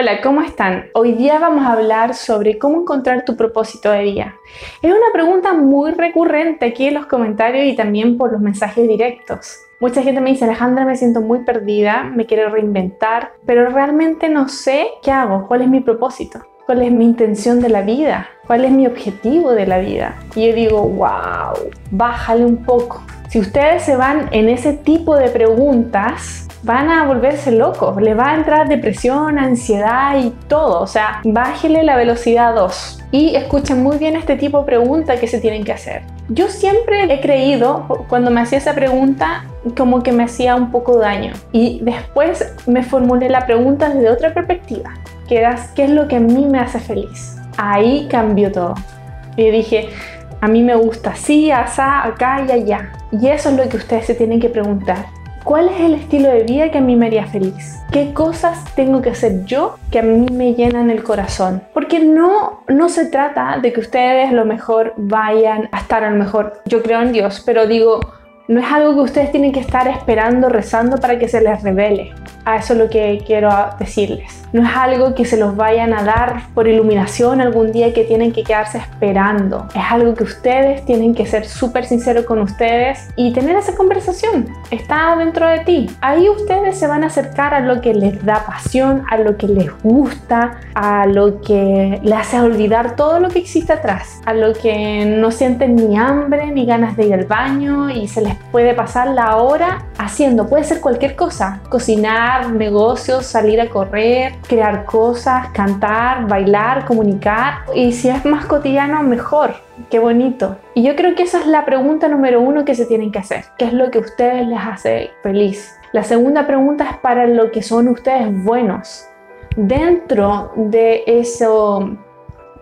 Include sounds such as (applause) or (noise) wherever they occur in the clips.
Hola, ¿cómo están? Hoy día vamos a hablar sobre cómo encontrar tu propósito de vida. Es una pregunta muy recurrente aquí en los comentarios y también por los mensajes directos. Mucha gente me dice, Alejandra, me siento muy perdida, me quiero reinventar, pero realmente no sé qué hago, cuál es mi propósito, cuál es mi intención de la vida, cuál es mi objetivo de la vida. Y yo digo, wow, bájale un poco. Si ustedes se van en ese tipo de preguntas, van a volverse locos, le va a entrar depresión, ansiedad y todo. O sea, bájele la velocidad 2 y escuchen muy bien este tipo de preguntas que se tienen que hacer. Yo siempre he creído, cuando me hacía esa pregunta, como que me hacía un poco daño. Y después me formulé la pregunta desde otra perspectiva, que ¿qué es lo que a mí me hace feliz? Ahí cambió todo. Y dije, a mí me gusta así, asá, acá y allá. Y eso es lo que ustedes se tienen que preguntar. ¿Cuál es el estilo de vida que a mí me haría feliz? ¿Qué cosas tengo que hacer yo que a mí me llenan el corazón? Porque no, no se trata de que ustedes a lo mejor vayan a estar a lo mejor, yo creo en Dios, pero digo, no es algo que ustedes tienen que estar esperando, rezando para que se les revele. A eso es lo que quiero decirles. No es algo que se los vayan a dar por iluminación algún día que tienen que quedarse esperando. Es algo que ustedes tienen que ser súper sinceros con ustedes y tener esa conversación. Está dentro de ti. Ahí ustedes se van a acercar a lo que les da pasión, a lo que les gusta, a lo que les hace olvidar todo lo que existe atrás, a lo que no sienten ni hambre ni ganas de ir al baño y se les puede pasar la hora haciendo. Puede ser cualquier cosa. Cocinar, negocios, salir a correr, crear cosas, cantar, bailar, comunicar. Y si es más cotidiano, mejor. Qué bonito. Y yo creo que esa es la pregunta número uno que se tienen que hacer. ¿Qué es lo que a ustedes les hace feliz? La segunda pregunta es para lo que son ustedes buenos. Dentro de eso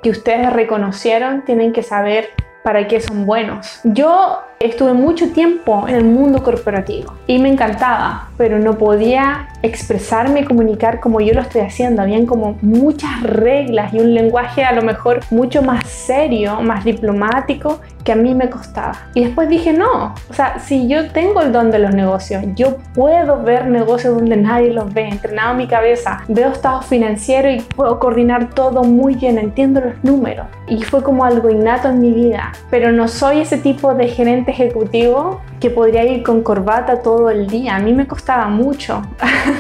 que ustedes reconocieron, tienen que saber para qué son buenos. Yo estuve mucho tiempo en el mundo corporativo y me encantaba, pero no podía expresarme y comunicar como yo lo estoy haciendo. Habían como muchas reglas y un lenguaje a lo mejor mucho más serio, más diplomático que a mí me costaba. Y después dije, no, o sea, si yo tengo el don de los negocios, yo puedo ver negocios donde nadie los ve, entrenado mi cabeza, veo estado financiero y puedo coordinar todo muy bien, entiendo los números. Y fue como algo innato en mi vida, pero no soy ese tipo de gerente ejecutivo que podría ir con corbata todo el día. A mí me costaba mucho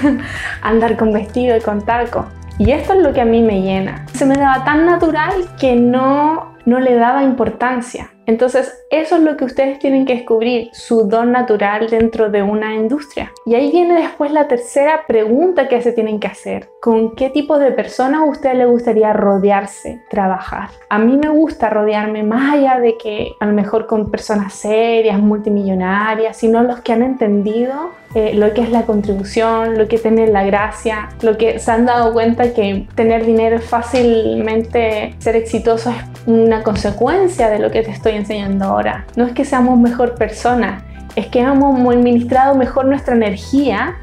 (laughs) andar con vestido y con taco. Y esto es lo que a mí me llena. Se me daba tan natural que no, no le daba importancia. Entonces, eso es lo que ustedes tienen que descubrir, su don natural dentro de una industria. Y ahí viene después la tercera pregunta que se tienen que hacer. ¿Con qué tipo de personas a usted le gustaría rodearse, trabajar? A mí me gusta rodearme más allá de que a lo mejor con personas serias, multimillonarias, sino los que han entendido eh, lo que es la contribución, lo que tiene la gracia, lo que se han dado cuenta que tener dinero fácilmente ser exitoso es una consecuencia de lo que te estoy enseñando ahora. No es que seamos mejor personas, es que hemos administrado mejor nuestra energía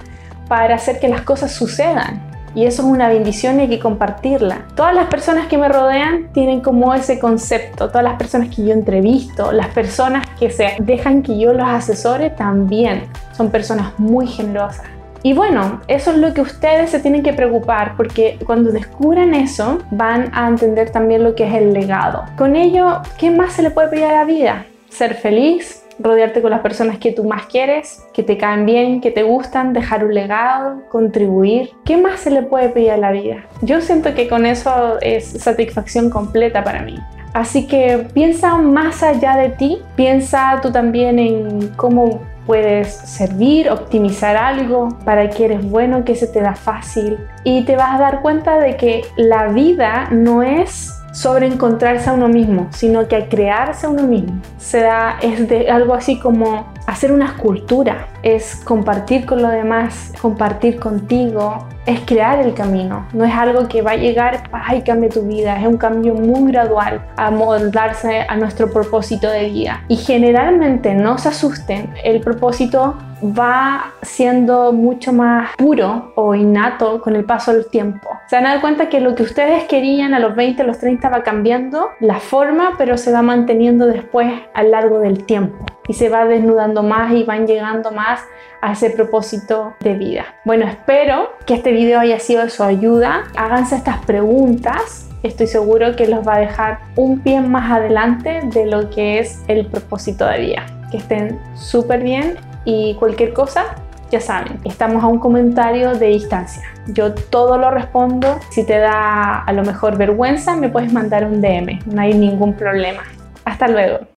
para hacer que las cosas sucedan. Y eso es una bendición y hay que compartirla. Todas las personas que me rodean tienen como ese concepto. Todas las personas que yo entrevisto, las personas que se dejan que yo los asesore también son personas muy generosas. Y bueno, eso es lo que ustedes se tienen que preocupar porque cuando descubran eso van a entender también lo que es el legado. Con ello, ¿qué más se le puede pedir a la vida? Ser feliz, rodearte con las personas que tú más quieres, que te caen bien, que te gustan, dejar un legado, contribuir. ¿Qué más se le puede pedir a la vida? Yo siento que con eso es satisfacción completa para mí. Así que piensa más allá de ti, piensa tú también en cómo puedes servir, optimizar algo para que eres bueno, que se te da fácil y te vas a dar cuenta de que la vida no es sobre encontrarse a uno mismo, sino que a crearse a uno mismo. Se da, es de algo así como hacer una escultura, es compartir con los demás, compartir contigo, es crear el camino. No es algo que va a llegar, y cambie tu vida. Es un cambio muy gradual a moldarse a nuestro propósito de vida. Y generalmente, no se asusten, el propósito va siendo mucho más puro o innato con el paso del tiempo. Se van a dar cuenta que lo que ustedes querían a los 20, a los 30 va cambiando la forma, pero se va manteniendo después a lo largo del tiempo. Se va desnudando más y van llegando más a ese propósito de vida. Bueno, espero que este video haya sido de su ayuda. Háganse estas preguntas. Estoy seguro que los va a dejar un pie más adelante de lo que es el propósito de vida. Que estén súper bien y cualquier cosa, ya saben, estamos a un comentario de distancia. Yo todo lo respondo. Si te da a lo mejor vergüenza, me puedes mandar un DM. No hay ningún problema. Hasta luego.